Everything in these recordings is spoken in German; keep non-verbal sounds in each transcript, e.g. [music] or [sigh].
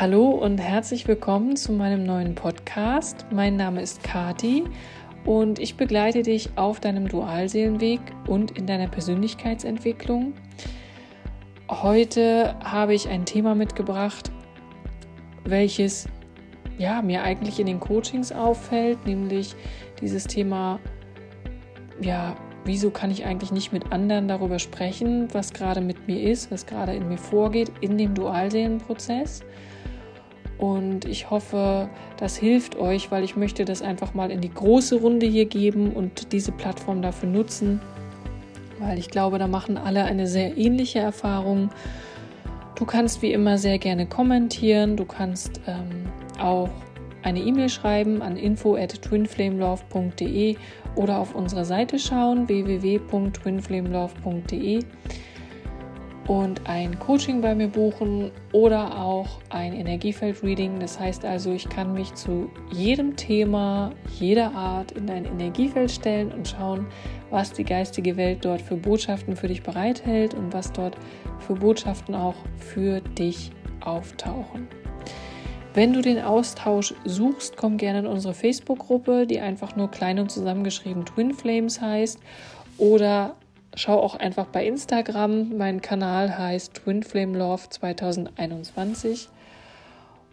Hallo und herzlich willkommen zu meinem neuen Podcast. Mein Name ist Kati und ich begleite dich auf deinem Dualseelenweg und in deiner Persönlichkeitsentwicklung. Heute habe ich ein Thema mitgebracht, welches ja, mir eigentlich in den Coachings auffällt, nämlich dieses Thema ja, wieso kann ich eigentlich nicht mit anderen darüber sprechen, was gerade mit mir ist, was gerade in mir vorgeht, in dem Dualseelenprozess. Und ich hoffe, das hilft euch, weil ich möchte das einfach mal in die große Runde hier geben und diese Plattform dafür nutzen, weil ich glaube, da machen alle eine sehr ähnliche Erfahrung. Du kannst wie immer sehr gerne kommentieren, du kannst ähm, auch eine E-Mail schreiben an info at twinflamelove.de oder auf unsere Seite schauen www.twinflamelove.de und ein Coaching bei mir buchen oder auch ein Energiefeld-Reading. Das heißt also, ich kann mich zu jedem Thema, jeder Art in dein Energiefeld stellen und schauen, was die geistige Welt dort für Botschaften für dich bereithält und was dort für Botschaften auch für dich auftauchen. Wenn du den Austausch suchst, komm gerne in unsere Facebook-Gruppe, die einfach nur klein und zusammengeschrieben Twin Flames heißt. Oder schau auch einfach bei Instagram. Mein Kanal heißt Twin Flame Love 2021.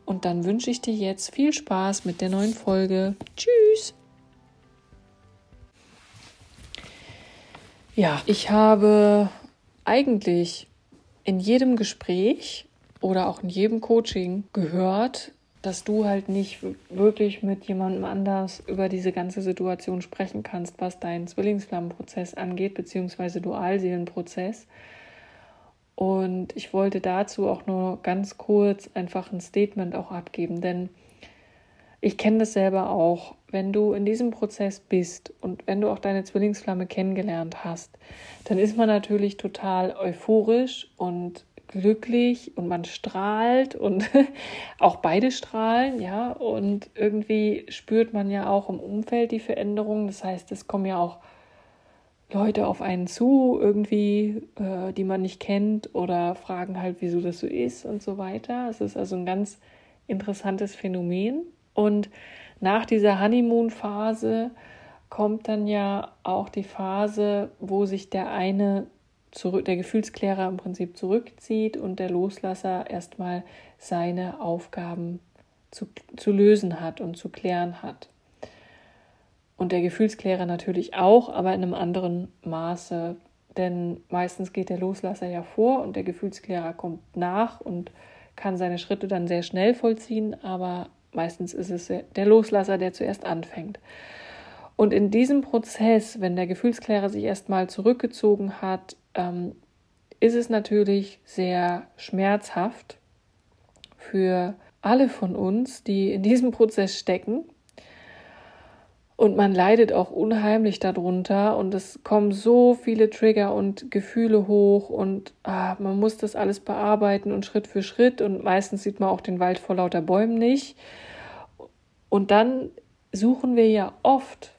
Und dann wünsche ich dir jetzt viel Spaß mit der neuen Folge. Tschüss! Ja, ich habe eigentlich in jedem Gespräch oder auch in jedem Coaching gehört, dass du halt nicht wirklich mit jemandem anders über diese ganze Situation sprechen kannst, was deinen Zwillingsflammenprozess angeht, beziehungsweise Dualseelenprozess. Und ich wollte dazu auch nur ganz kurz einfach ein Statement auch abgeben, denn ich kenne das selber auch. Wenn du in diesem Prozess bist und wenn du auch deine Zwillingsflamme kennengelernt hast, dann ist man natürlich total euphorisch und glücklich und man strahlt und [laughs] auch beide strahlen, ja, und irgendwie spürt man ja auch im Umfeld die Veränderung. Das heißt, es kommen ja auch Leute auf einen zu, irgendwie, äh, die man nicht kennt oder fragen halt, wieso das so ist und so weiter. Es ist also ein ganz interessantes Phänomen. Und nach dieser Honeymoon-Phase kommt dann ja auch die Phase, wo sich der eine zurück, der Gefühlsklärer im Prinzip zurückzieht und der Loslasser erstmal seine Aufgaben zu, zu lösen hat und zu klären hat. Und der Gefühlsklärer natürlich auch, aber in einem anderen Maße. Denn meistens geht der Loslasser ja vor und der Gefühlsklärer kommt nach und kann seine Schritte dann sehr schnell vollziehen, aber meistens ist es der Loslasser, der zuerst anfängt. Und in diesem Prozess, wenn der Gefühlsklärer sich erstmal zurückgezogen hat, ähm, ist es natürlich sehr schmerzhaft für alle von uns, die in diesem Prozess stecken. Und man leidet auch unheimlich darunter und es kommen so viele Trigger und Gefühle hoch und ah, man muss das alles bearbeiten und Schritt für Schritt und meistens sieht man auch den Wald vor lauter Bäumen nicht. Und dann suchen wir ja oft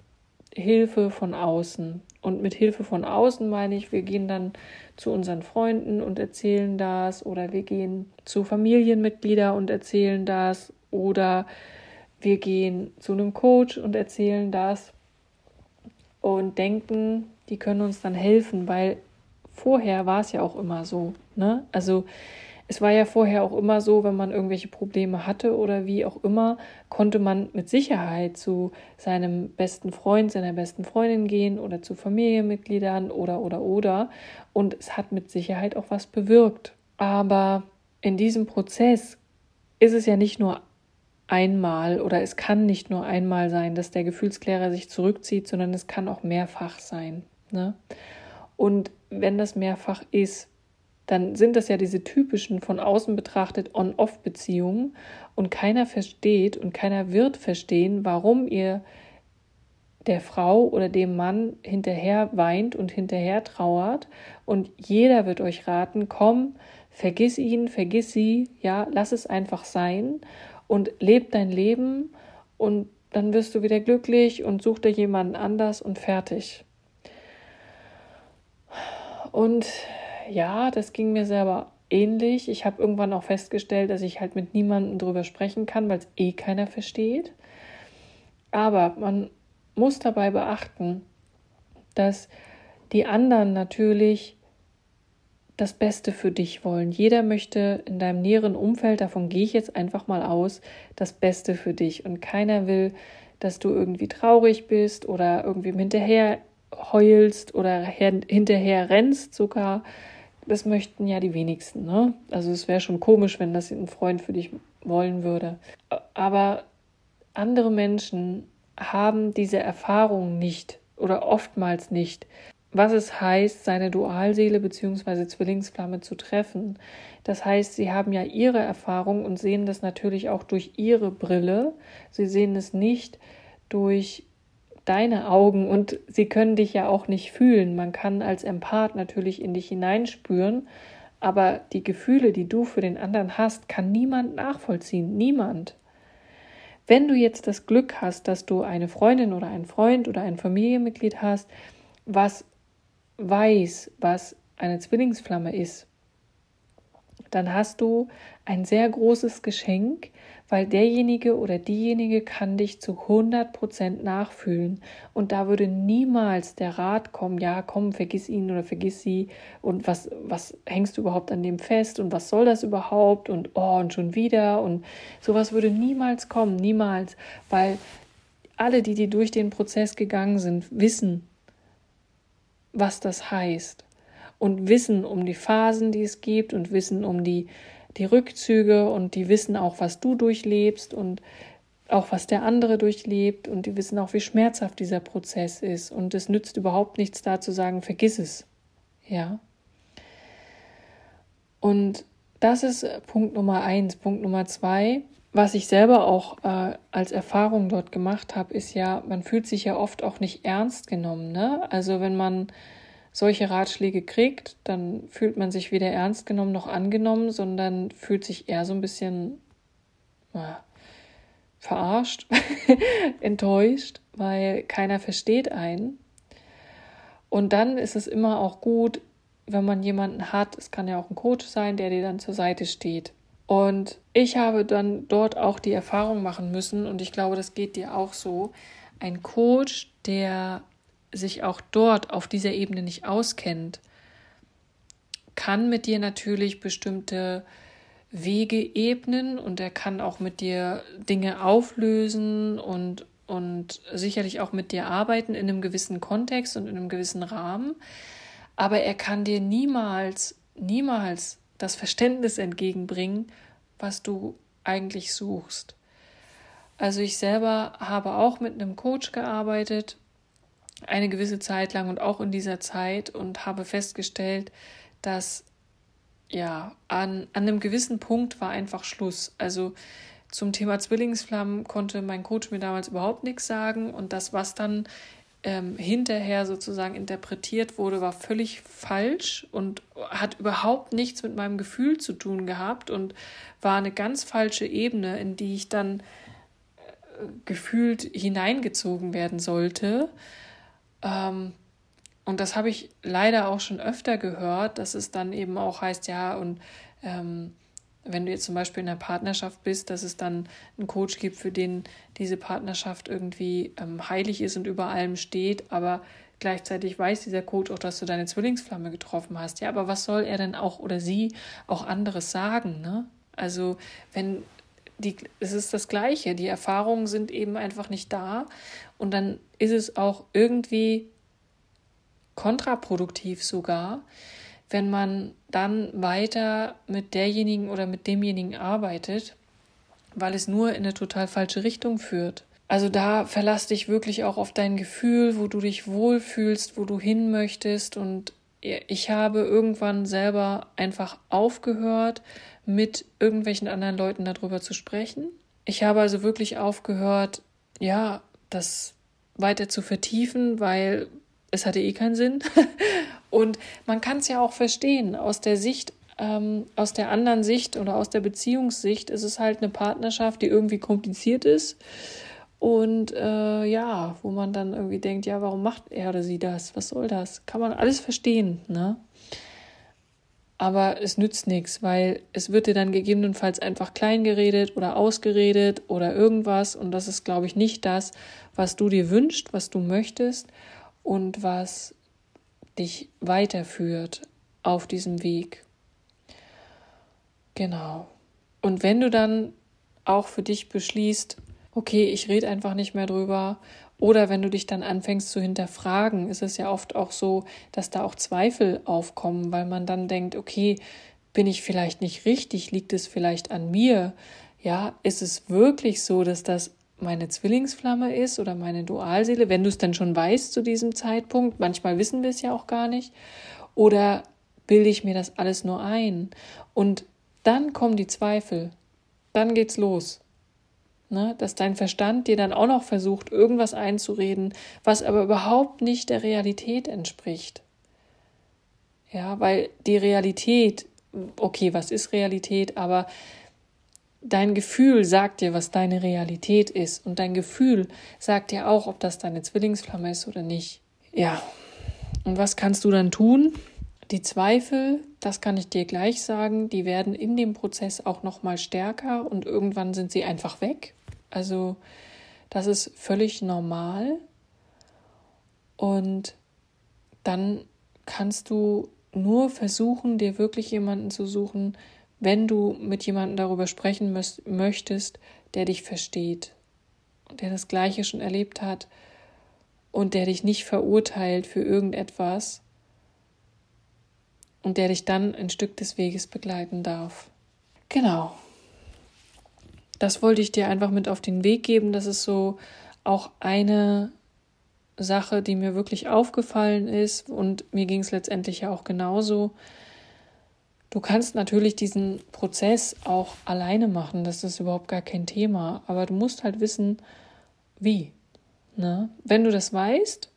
Hilfe von außen. Und mit Hilfe von außen meine ich, wir gehen dann zu unseren Freunden und erzählen das oder wir gehen zu Familienmitgliedern und erzählen das oder wir gehen zu einem Coach und erzählen das und denken, die können uns dann helfen, weil vorher war es ja auch immer so. Ne? Also es war ja vorher auch immer so, wenn man irgendwelche Probleme hatte oder wie auch immer, konnte man mit Sicherheit zu seinem besten Freund, seiner besten Freundin gehen oder zu Familienmitgliedern oder oder oder. Und es hat mit Sicherheit auch was bewirkt. Aber in diesem Prozess ist es ja nicht nur einmal oder es kann nicht nur einmal sein, dass der Gefühlsklärer sich zurückzieht, sondern es kann auch mehrfach sein. Ne? Und wenn das mehrfach ist, dann sind das ja diese typischen von außen betrachtet On-Off-Beziehungen und keiner versteht und keiner wird verstehen, warum ihr der Frau oder dem Mann hinterher weint und hinterher trauert und jeder wird euch raten, komm, vergiss ihn, vergiss sie, ja, lass es einfach sein und leb dein Leben und dann wirst du wieder glücklich und such dir jemanden anders und fertig. Und ja, das ging mir selber ähnlich. Ich habe irgendwann auch festgestellt, dass ich halt mit niemandem drüber sprechen kann, weil es eh keiner versteht. Aber man muss dabei beachten, dass die anderen natürlich das Beste für dich wollen. Jeder möchte in deinem näheren Umfeld, davon gehe ich jetzt einfach mal aus, das Beste für dich. Und keiner will, dass du irgendwie traurig bist oder irgendwie hinterher heulst oder hinterher rennst sogar. Das möchten ja die wenigsten. Ne? Also es wäre schon komisch, wenn das ein Freund für dich wollen würde. Aber andere Menschen haben diese Erfahrung nicht oder oftmals nicht was es heißt, seine Dualseele bzw. Zwillingsflamme zu treffen. Das heißt, sie haben ja ihre Erfahrung und sehen das natürlich auch durch ihre Brille. Sie sehen es nicht durch deine Augen und sie können dich ja auch nicht fühlen. Man kann als Empath natürlich in dich hineinspüren, aber die Gefühle, die du für den anderen hast, kann niemand nachvollziehen. Niemand. Wenn du jetzt das Glück hast, dass du eine Freundin oder einen Freund oder ein Familienmitglied hast, was weiß, was eine Zwillingsflamme ist, dann hast du ein sehr großes Geschenk, weil derjenige oder diejenige kann dich zu 100% nachfühlen. Und da würde niemals der Rat kommen, ja, komm, vergiss ihn oder vergiss sie. Und was, was hängst du überhaupt an dem fest? Und was soll das überhaupt? Und oh, und schon wieder. Und sowas würde niemals kommen, niemals, weil alle, die, die durch den Prozess gegangen sind, wissen, was das heißt und wissen um die Phasen, die es gibt und wissen um die, die Rückzüge und die wissen auch, was du durchlebst und auch was der andere durchlebt und die wissen auch, wie schmerzhaft dieser Prozess ist und es nützt überhaupt nichts da zu sagen, vergiss es. Ja. Und das ist Punkt Nummer eins. Punkt Nummer zwei, was ich selber auch äh, als Erfahrung dort gemacht habe, ist ja, man fühlt sich ja oft auch nicht ernst genommen. Ne? Also wenn man solche Ratschläge kriegt, dann fühlt man sich weder ernst genommen noch angenommen, sondern fühlt sich eher so ein bisschen äh, verarscht, [laughs] enttäuscht, weil keiner versteht einen. Und dann ist es immer auch gut, wenn man jemanden hat, es kann ja auch ein Coach sein, der dir dann zur Seite steht und ich habe dann dort auch die Erfahrung machen müssen, und ich glaube, das geht dir auch so, ein Coach, der sich auch dort auf dieser Ebene nicht auskennt, kann mit dir natürlich bestimmte Wege ebnen und er kann auch mit dir Dinge auflösen und, und sicherlich auch mit dir arbeiten in einem gewissen Kontext und in einem gewissen Rahmen. Aber er kann dir niemals, niemals das Verständnis entgegenbringen, was du eigentlich suchst. Also ich selber habe auch mit einem Coach gearbeitet, eine gewisse Zeit lang und auch in dieser Zeit und habe festgestellt, dass ja, an, an einem gewissen Punkt war einfach Schluss. Also zum Thema Zwillingsflammen konnte mein Coach mir damals überhaupt nichts sagen und das, was dann ähm, hinterher sozusagen interpretiert wurde, war völlig falsch und hat überhaupt nichts mit meinem Gefühl zu tun gehabt und war eine ganz falsche Ebene, in die ich dann äh, gefühlt hineingezogen werden sollte. Ähm, und das habe ich leider auch schon öfter gehört, dass es dann eben auch heißt, ja, und ähm, wenn du jetzt zum Beispiel in einer Partnerschaft bist, dass es dann einen Coach gibt, für den diese Partnerschaft irgendwie ähm, heilig ist und über allem steht, aber gleichzeitig weiß dieser Coach auch, dass du deine Zwillingsflamme getroffen hast. Ja, aber was soll er denn auch oder sie auch anderes sagen, ne? Also, wenn die, es ist das Gleiche, die Erfahrungen sind eben einfach nicht da und dann ist es auch irgendwie kontraproduktiv sogar, wenn man dann weiter mit derjenigen oder mit demjenigen arbeitet, weil es nur in eine total falsche Richtung führt. Also da verlass dich wirklich auch auf dein Gefühl, wo du dich wohlfühlst, wo du hin möchtest. Und ich habe irgendwann selber einfach aufgehört, mit irgendwelchen anderen Leuten darüber zu sprechen. Ich habe also wirklich aufgehört, ja, das weiter zu vertiefen, weil es hatte eh keinen Sinn. [laughs] Und man kann es ja auch verstehen, aus der Sicht, ähm, aus der anderen Sicht oder aus der Beziehungssicht ist es halt eine Partnerschaft, die irgendwie kompliziert ist. Und äh, ja, wo man dann irgendwie denkt, ja, warum macht er oder sie das? Was soll das? Kann man alles verstehen, ne? aber es nützt nichts, weil es wird dir dann gegebenenfalls einfach klein geredet oder ausgeredet oder irgendwas und das ist, glaube ich, nicht das, was du dir wünschst, was du möchtest und was dich weiterführt auf diesem Weg. Genau. Und wenn du dann auch für dich beschließt, okay, ich rede einfach nicht mehr drüber, oder wenn du dich dann anfängst zu hinterfragen, ist es ja oft auch so, dass da auch Zweifel aufkommen, weil man dann denkt, okay, bin ich vielleicht nicht richtig, liegt es vielleicht an mir? Ja, ist es wirklich so, dass das meine Zwillingsflamme ist oder meine Dualseele, wenn du es denn schon weißt zu diesem Zeitpunkt? Manchmal wissen wir es ja auch gar nicht. Oder bilde ich mir das alles nur ein? Und dann kommen die Zweifel. Dann geht's los. Ne? Dass dein Verstand dir dann auch noch versucht, irgendwas einzureden, was aber überhaupt nicht der Realität entspricht. Ja, weil die Realität, okay, was ist Realität, aber dein Gefühl sagt dir, was deine Realität ist. Und dein Gefühl sagt dir auch, ob das deine Zwillingsflamme ist oder nicht. Ja. Und was kannst du dann tun? Die Zweifel, das kann ich dir gleich sagen, die werden in dem Prozess auch noch mal stärker und irgendwann sind sie einfach weg. Also das ist völlig normal. Und dann kannst du nur versuchen, dir wirklich jemanden zu suchen, wenn du mit jemandem darüber sprechen möchtest, der dich versteht, der das Gleiche schon erlebt hat und der dich nicht verurteilt für irgendetwas und der dich dann ein Stück des Weges begleiten darf. Genau das wollte ich dir einfach mit auf den Weg geben. Das ist so auch eine Sache, die mir wirklich aufgefallen ist und mir ging es letztendlich ja auch genauso. Du kannst natürlich diesen Prozess auch alleine machen, das ist überhaupt gar kein Thema, aber du musst halt wissen, wie. Ne? Wenn du das weißt,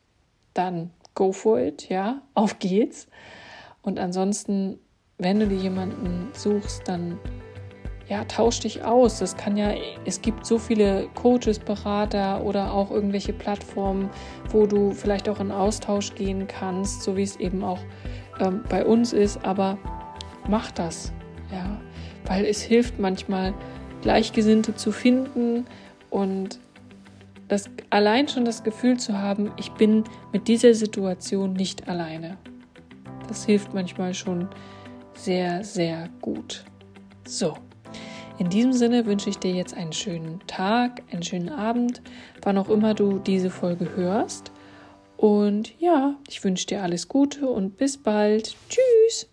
dann go for it, ja, auf geht's. Und ansonsten, wenn du dir jemanden suchst, dann ja, tausch dich aus. Das kann ja, es gibt so viele Coaches, Berater oder auch irgendwelche Plattformen, wo du vielleicht auch in Austausch gehen kannst, so wie es eben auch ähm, bei uns ist. Aber mach das, ja, weil es hilft manchmal, Gleichgesinnte zu finden und das allein schon das Gefühl zu haben, ich bin mit dieser Situation nicht alleine. Das hilft manchmal schon sehr, sehr gut. So. In diesem Sinne wünsche ich dir jetzt einen schönen Tag, einen schönen Abend, wann auch immer du diese Folge hörst. Und ja, ich wünsche dir alles Gute und bis bald. Tschüss.